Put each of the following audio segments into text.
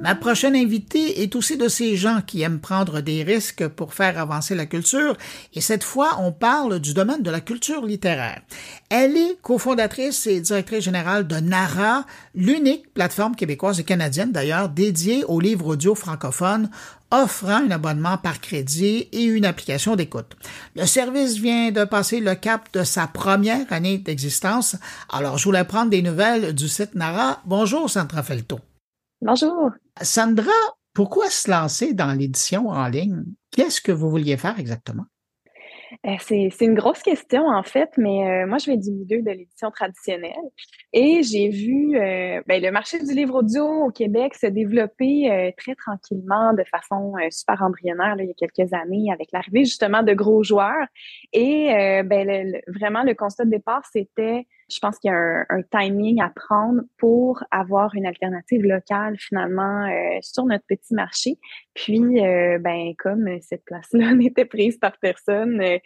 Ma prochaine invitée est aussi de ces gens qui aiment prendre des risques pour faire avancer la culture, et cette fois, on parle du domaine de la culture littéraire. Elle est cofondatrice et directrice générale de NARA, l'unique plateforme québécoise et canadienne d'ailleurs dédiée aux livres audio francophones offrant un abonnement par crédit et une application d'écoute. Le service vient de passer le cap de sa première année d'existence, alors je voulais prendre des nouvelles du site NARA. Bonjour Sandra Felto. Bonjour. Sandra, pourquoi se lancer dans l'édition en ligne? Qu'est-ce que vous vouliez faire exactement? Euh, c'est, une grosse question, en fait, mais euh, moi, je viens du milieu de l'édition traditionnelle et j'ai vu euh, ben, le marché du livre audio au Québec se développer très tranquillement, de façon super embryonnaire, il y a quelques années, avec l'arrivée justement de gros joueurs. Et ben, vraiment, le constat de départ, c'était je pense qu'il y a un, timing à prendre pour avoir une alternative locale finalement euh, sur notre petit marché. Puis, euh, ben comme cette place-là n'était prise par personne, euh,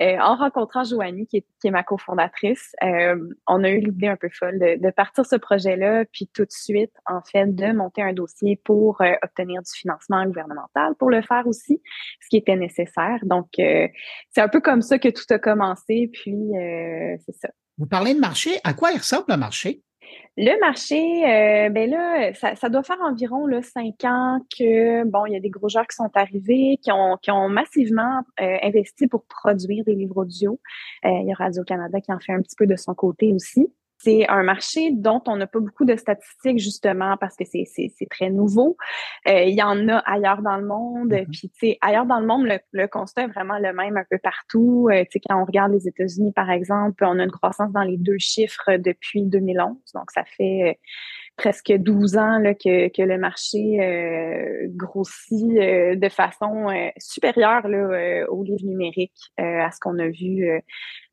en rencontrant Joanie, qui est, qui est ma cofondatrice, on a eu l'idée un peu folle de, de partir ce projet-là, puis tout de suite, en fait, de monter un dossier pour obtenir du financement gouvernemental pour le faire aussi, ce qui était nécessaire. Donc, c'est un peu comme ça que tout a commencé. Puis, c'est ça. Vous parlez de marché. À quoi il ressemble le marché? Le marché, euh, ben là, ça, doit faire environ cinq ans que bon, il y a des gros joueurs qui sont arrivés, qui ont, qui ont massivement euh, investi pour produire des livres audio. Euh, il y a Radio Canada qui en fait un petit peu de son côté aussi. C'est un marché dont on n'a pas beaucoup de statistiques justement parce que c'est très nouveau. Euh, il y en a ailleurs dans le monde. Mm-hmm. Puis tu sais, ailleurs dans le monde, le, constat est vraiment le même un peu partout. Euh, tu sais, quand on regarde les États-Unis par exemple, on a une croissance dans les deux chiffres depuis 2011. Donc ça fait euh, presque 12 ans là, que, que le marché euh, grossit de façon supérieure là, au livre numérique, à ce qu'on a vu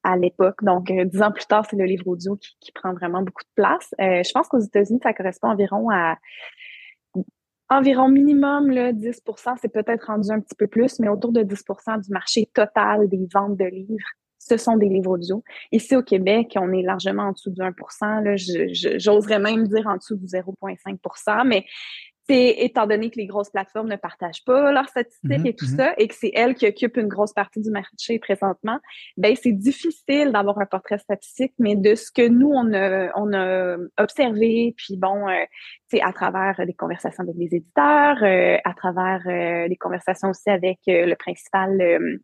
à l'époque. Donc, euh, dix ans plus tard, c'est le livre audio qui, prend vraiment beaucoup de place. Euh, je pense qu'aux États-Unis, ça correspond environ à environ minimum là, 10% c'est peut-être rendu un petit peu plus, mais autour de 10% du marché total des ventes de livres, ce sont des livres audio. Ici au Québec, on est largement en dessous du 1 là, J'oserais même dire en dessous du 0,5% mais c'est étant donné que les grosses plateformes ne partagent pas leurs statistiques mm-hmm, et tout mm-hmm. ça, et que c'est elles qui occupent une grosse partie du marché présentement, ben c'est difficile d'avoir un portrait statistique, mais de ce que nous on a, on a observé, puis bon, c'est euh, à travers des conversations avec les éditeurs, euh, à travers euh, des conversations aussi avec le principal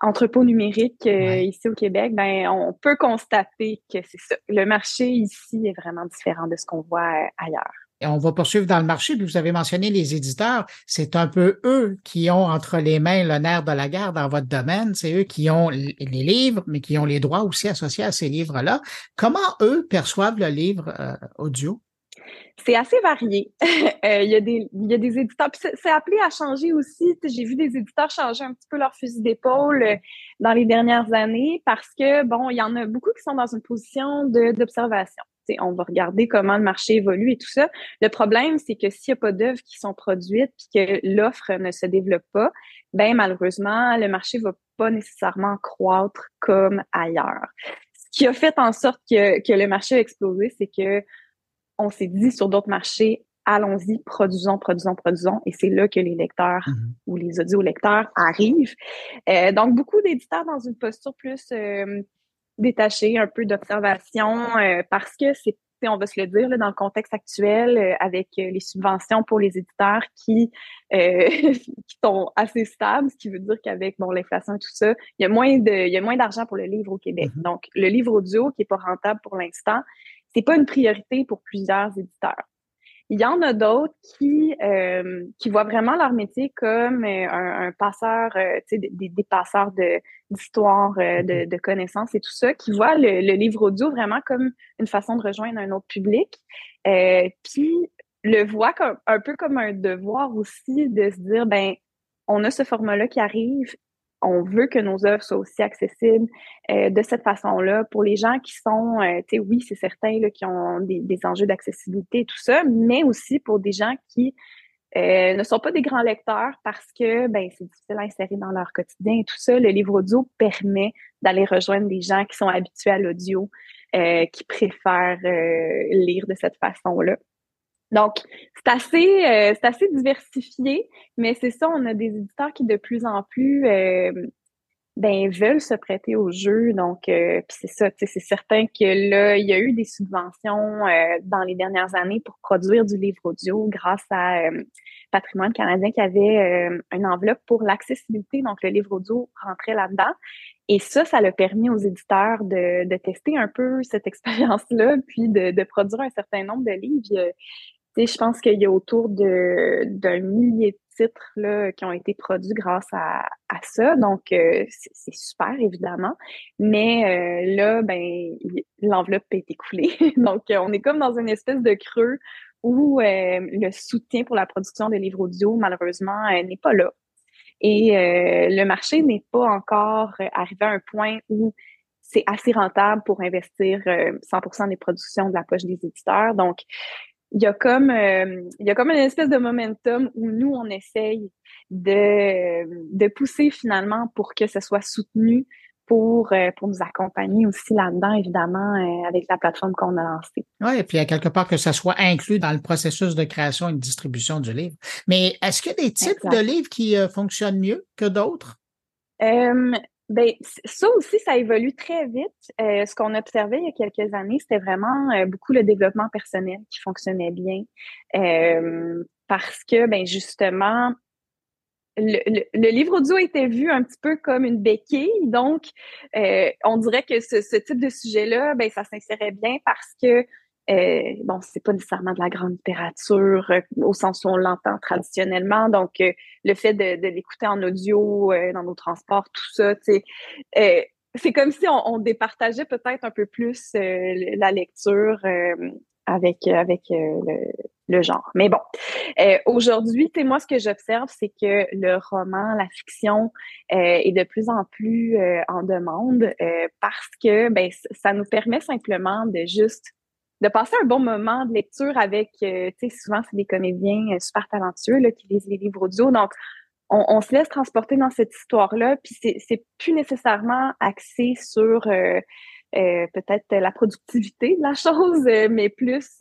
entrepôt numérique ici au Québec, ben on peut constater que c'est ça. Le marché ici est vraiment différent de ce qu'on voit ailleurs on va poursuivre dans le marché, puis vous avez mentionné les éditeurs, c'est un peu eux qui ont entre les mains le nerf de la guerre dans votre domaine, c'est eux qui ont les livres, mais qui ont les droits aussi associés à ces livres-là. Comment eux perçoivent le livre euh, audio? C'est assez varié. Euh, il, y a des, il y a des éditeurs. C'est appelé à changer aussi. J'ai vu des éditeurs changer un petit peu leur fusil d'épaule euh, dans les dernières années parce que, bon, il y en a beaucoup qui sont dans une position d'observation on va regarder comment le marché évolue et tout ça. Le problème, c'est que s'il n'y a pas d'œuvres qui sont produites et que l'offre ne se développe pas, ben malheureusement, le marché va pas nécessairement croître comme ailleurs. Ce qui a fait en sorte que, que le marché a explosé, c'est que on s'est dit sur d'autres marchés, allons-y, produisons, produisons, produisons. Et c'est là que les lecteurs mm-hmm. ou les audio-lecteurs arrivent. Euh, donc, beaucoup d'éditeurs dans une posture plus euh, détacher un peu d'observation euh, parce que c'est on va se le dire, là, dans le contexte actuel, euh, avec euh, les subventions pour les éditeurs qui, qui sont assez stables, ce qui veut dire qu'avec bon, l'inflation et tout ça, il y a moins de, il y a moins d'argent pour le livre au Québec. Mm-hmm. Donc, le livre audio, qui est pas rentable pour l'instant, c'est pas une priorité pour plusieurs éditeurs. Il y en a d'autres qui, euh, qui voient vraiment leur métier comme euh, un, passeur, euh, tu sais, des, des, passeurs d'histoire, de, de, de, connaissances et tout ça, qui voient le, le, livre audio vraiment comme une façon de rejoindre un autre public. puis le voient comme, un peu comme un devoir aussi de se dire, ben, on a ce format-là qui arrive, on veut que nos œuvres soient aussi accessibles euh, de cette façon-là pour les gens qui sont, euh, tu sais, oui, c'est certain qui ont des, enjeux d'accessibilité et tout ça, mais aussi pour des gens qui euh, ne sont pas des grands lecteurs parce que ben c'est difficile à insérer dans leur quotidien et tout ça. Le livre audio permet d'aller rejoindre des gens qui sont habitués à l'audio, qui préfèrent lire de cette façon-là. Donc, c'est assez, euh, c'est assez diversifié, mais c'est ça, on a des éditeurs qui de plus en plus euh, ben, veulent se prêter au jeu. Donc, euh, c'est ça, c'est certain que là, il y a eu des subventions euh, dans les dernières années pour produire du livre audio grâce à euh, Patrimoine canadien qui avait une enveloppe pour l'accessibilité. Donc, le livre audio rentrait là-dedans. Et ça, ça l'a permis aux éditeurs de, de tester un peu cette expérience-là, puis de, de, produire un certain nombre de livres je pense qu'il y a autour d'un millier de titres là, qui ont été produits grâce à, ça. Donc, euh, c'est super, évidemment. Mais euh, là, ben, l'enveloppe est écoulée. Donc, on est comme dans une espèce de creux où euh, le soutien pour la production de livres audio, malheureusement, n'est pas là. Et le marché n'est pas encore arrivé à un point où c'est assez rentable pour investir 100% des productions de la poche des éditeurs. Donc, il y a comme euh, il y a comme une espèce de momentum où nous on essaye de de pousser finalement pour que ce soit soutenu pour euh, pour nous accompagner aussi là-dedans évidemment euh, avec la plateforme qu'on a lancée. Oui, et puis à quelque part que ça soit inclus dans le processus de création et de distribution du livre. Mais est-ce qu'il y a des types de livres qui fonctionnent mieux que d'autres? Ben, ça aussi, ça évolue très vite. Euh, ce qu'on observait il y a quelques années, c'était vraiment euh, beaucoup le développement personnel qui fonctionnait bien. Euh, parce que, ben, justement, le, le, livre audio était vu un petit peu comme une béquille. Donc, on dirait que ce, ce type de sujet-là, ben, ça s'insérait bien parce que euh, bon, c'est pas nécessairement de la grande littérature euh, au sens où on l'entend traditionnellement. Donc, euh, le fait de, de l'écouter en audio euh, dans nos transports, tout ça, sais, c'est comme si on, on départageait peut-être un peu plus la lecture avec avec le, le, genre. Mais bon, aujourd'hui, tu moi, ce que j'observe, c'est que le roman, la fiction est de plus en plus en demande parce que ben, ça nous permet simplement de juste de passer un bon moment de lecture avec, euh, tu sais, souvent c'est des comédiens euh, super talentueux là, qui lisent les livres audio. Donc, on, se laisse transporter dans cette histoire-là, puis c'est plus nécessairement axé sur euh, peut-être la productivité de la chose, mais plus,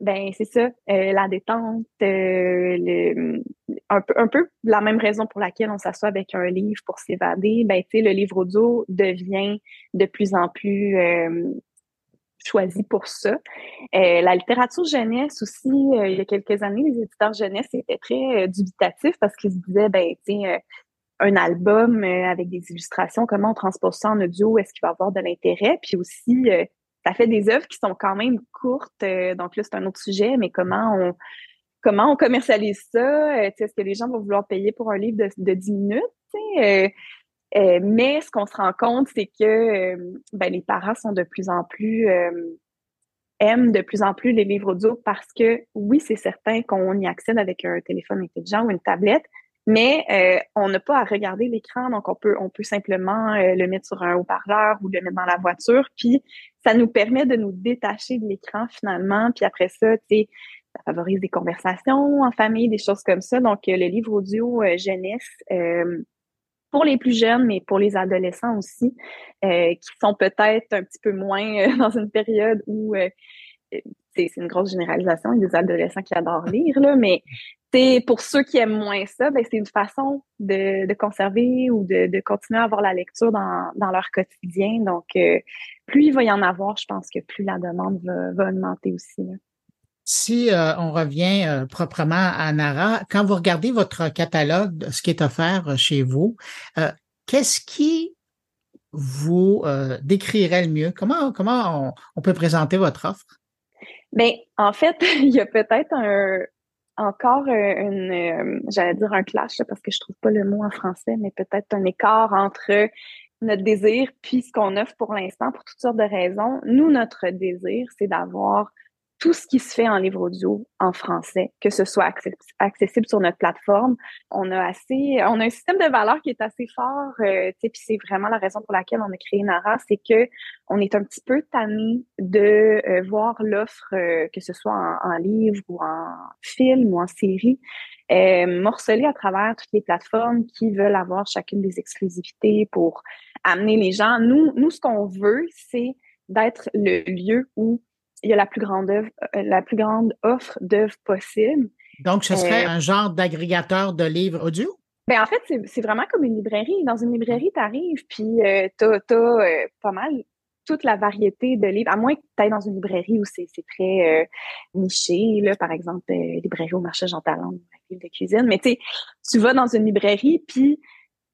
ben c'est ça, la détente, le, un, peu, un peu la même raison pour laquelle on s'assoit avec un livre pour s'évader. Ben, tu sais, le livre audio devient de plus en plus choisi pour ça. Euh, la littérature jeunesse aussi, euh, il y a quelques années, les éditeurs jeunesse étaient très euh, dubitatifs parce qu'ils se disaient, ben, tiens, un album avec des illustrations, comment on transpose ça en audio, est-ce qu'il va avoir de l'intérêt? Puis aussi, ça fait des œuvres qui sont quand même courtes, donc là, c'est un autre sujet, mais comment on comment on commercialise ça? est-ce que les gens vont vouloir payer pour un livre de, de 10 minutes? Mais ce qu'on se rend compte, c'est que euh, ben, les parents sont de plus en plus euh, aiment de plus en plus les livres audio parce que oui, c'est certain qu'on y accède avec un téléphone intelligent ou une tablette, mais on n'a pas à regarder l'écran, donc on peut on peut simplement le mettre sur un haut-parleur ou le mettre dans la voiture, puis ça nous permet de nous détacher de l'écran finalement, puis après ça, tu sais, ça favorise des conversations en famille, des choses comme ça. Donc le livre audio jeunesse pour les plus jeunes, mais pour les adolescents aussi, euh, qui sont peut-être un petit peu moins euh, dans une période où euh, c'est une grosse généralisation, il y a des adolescents qui adorent lire, là, mais pour ceux qui aiment moins ça, ben, c'est une façon de, conserver ou de, continuer à avoir la lecture dans, leur quotidien. Donc, plus il va y en avoir, je pense que plus la demande va, augmenter aussi. Si euh, on revient euh, proprement à Nara, quand vous regardez votre catalogue ce qui est offert euh, chez vous, qu'est-ce qui vous décrirait le mieux? Comment, comment on, peut présenter votre offre? Bien, en fait, il y a peut-être un, encore une, j'allais dire un clash, parce que je trouve pas le mot en français, mais peut-être un écart entre notre désir puis ce qu'on offre pour l'instant pour toutes sortes de raisons. Nous, notre désir, c'est d'avoir tout ce qui se fait en livre audio en français, que ce soit accessible sur notre plateforme. On a assez, on a un système de valeur qui est assez fort, euh, puis c'est vraiment la raison pour laquelle on a créé Nara, c'est que on est un petit peu tanné de euh, voir l'offre, euh, que ce soit en, livre ou en film ou en série, euh, morcelée à travers toutes les plateformes qui veulent avoir chacune des exclusivités pour amener les gens. Nous, nous, ce qu'on veut, c'est d'être le lieu où il y a la plus grande œuvre, la plus grande offre d'œuvres possible. Donc, ce serait un genre d'agrégateur de livres audio? Ben en fait, c'est vraiment comme une librairie. Dans une librairie, tu arrives, puis tu as, pas mal toute la variété de livres, à moins que tu ailles dans une librairie où c'est très euh, niché, là, par exemple, euh, librairie au marché Jean Talon, livre de cuisine, mais tu tu vas dans une librairie, puis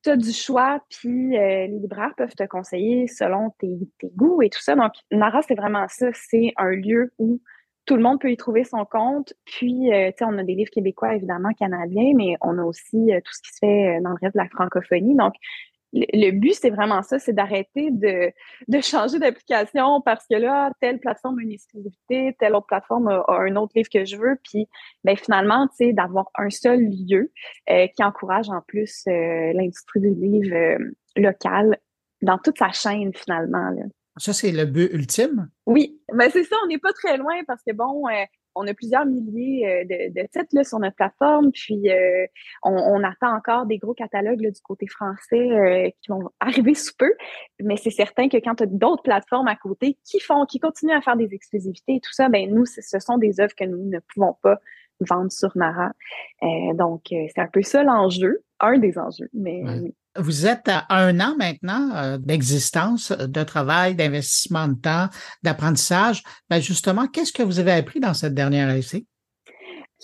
tu as du choix, puis euh, les libraires peuvent te conseiller selon tes, goûts et tout ça. Donc, Nara, c'est vraiment ça. C'est un lieu où tout le monde peut y trouver son compte. Puis, euh, tu sais, on a des livres québécois, évidemment, canadiens, mais on a aussi tout ce qui se fait dans le reste de la francophonie. Donc, le but, c'est vraiment ça, c'est d'arrêter de, de changer d'application parce que là, telle plateforme a une exclusivité, telle autre plateforme a, un autre livre que je veux. Puis, ben, finalement, tu sais, d'avoir un seul lieu euh, qui encourage en plus euh, l'industrie du livre euh, local dans toute sa chaîne, finalement. Là. Ça, c'est le but ultime? Oui, ben c'est ça, on n'est pas très loin parce que, bon, on a plusieurs milliers euh, de, titres là, sur notre plateforme, puis euh, on, attend encore des gros catalogues du côté français euh, qui vont arriver sous peu. Mais c'est certain que quand tu as d'autres plateformes à côté qui font, qui continuent à faire des exclusivités et tout ça, ben nous, ce sont des œuvres que nous ne pouvons pas vendre sur Nara. donc, c'est un peu ça l'enjeu, un des enjeux. Mais oui. Vous êtes à un an maintenant euh, d'existence, de travail, d'investissement de temps, d'apprentissage. Ben justement, qu'est-ce que vous avez appris dans cette dernière essai?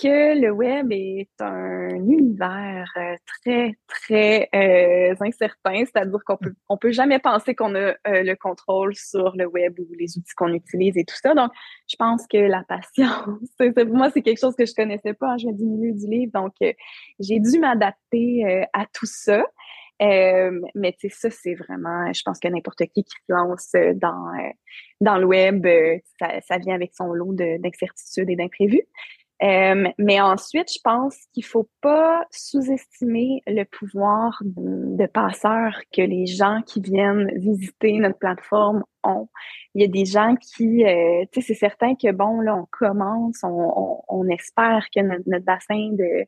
Que le web est un univers euh, très, très euh, incertain, c'est-à-dire qu'on peut, on peut jamais penser qu'on a le contrôle sur le web ou les outils qu'on utilise et tout ça. Donc, je pense que la patience, pour moi, c'est quelque chose que je connaissais pas. Hein, je viens du milieu du livre, donc j'ai dû m'adapter à tout ça. Euh, mais tu sais, ça, c'est vraiment, je pense que n'importe qui qui se lance euh, dans, euh, dans le web, ça, ça vient avec son lot d'incertitudes et d'imprévus. Mais ensuite, je pense qu'il faut pas sous-estimer le pouvoir de, passeur que les gens qui viennent visiter notre plateforme ont. Il y a des gens qui, tu sais, c'est certain que bon, là, on commence, on, on, espère que notre, bassin de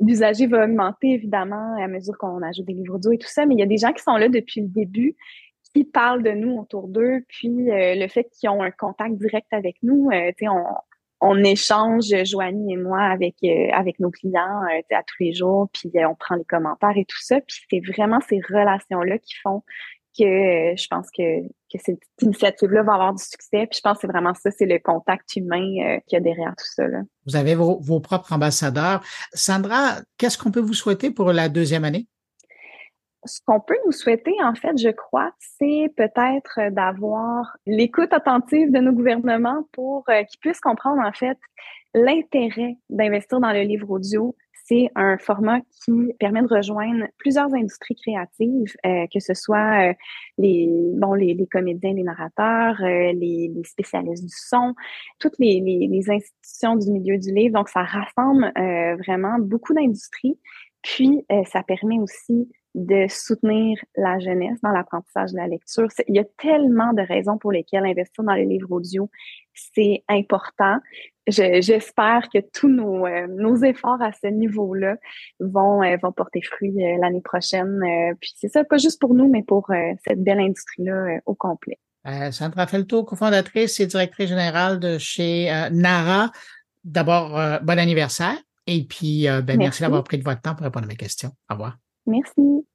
d'usagers va augmenter évidemment à mesure qu'on ajoute des livres audio et tout ça, mais il y a des gens qui sont là depuis le début, qui parlent de nous autour d'eux, puis euh, le fait qu'ils ont un contact direct avec nous, euh, tu sais, on, on échange, Joanie et moi, avec euh, nos clients à tous les jours, puis on prend les commentaires et tout ça, puis c'est vraiment ces relations-là qui font que euh, je pense que, cette initiative-là va avoir du succès. Puis je pense que c'est vraiment ça, c'est le contact humain euh, qu'il y a derrière tout ça. Vous avez vos propres ambassadeurs. Sandra, qu'est-ce qu'on peut vous souhaiter pour la deuxième année? Ce qu'on peut nous souhaiter, en fait, je crois, c'est peut-être d'avoir l'écoute attentive de nos gouvernements pour euh, qu'ils puissent comprendre, en fait, l'intérêt d'investir dans le livre audio, c'est un format qui permet de rejoindre plusieurs industries créatives, euh, que ce soit euh, les, bon, les, comédiens, les narrateurs, euh, les, spécialistes du son, toutes les, institutions du milieu du livre. Donc, ça rassemble vraiment beaucoup d'industries. Puis, ça permet aussi de soutenir la jeunesse dans l'apprentissage de la lecture. Il y a tellement de raisons pour lesquelles investir dans les livres audio, c'est important. J'espère que tous nos, euh, nos, efforts à ce niveau-là vont, euh, vont porter fruit euh, l'année prochaine. puis c'est ça, pas juste pour nous, mais pour cette belle industrie-là au complet. Sandra Felto, cofondatrice et directrice générale de chez Nara. D'abord, bon anniversaire. Et puis, ben, merci, merci d'avoir pris de votre temps pour répondre à mes questions. Au revoir. Merci.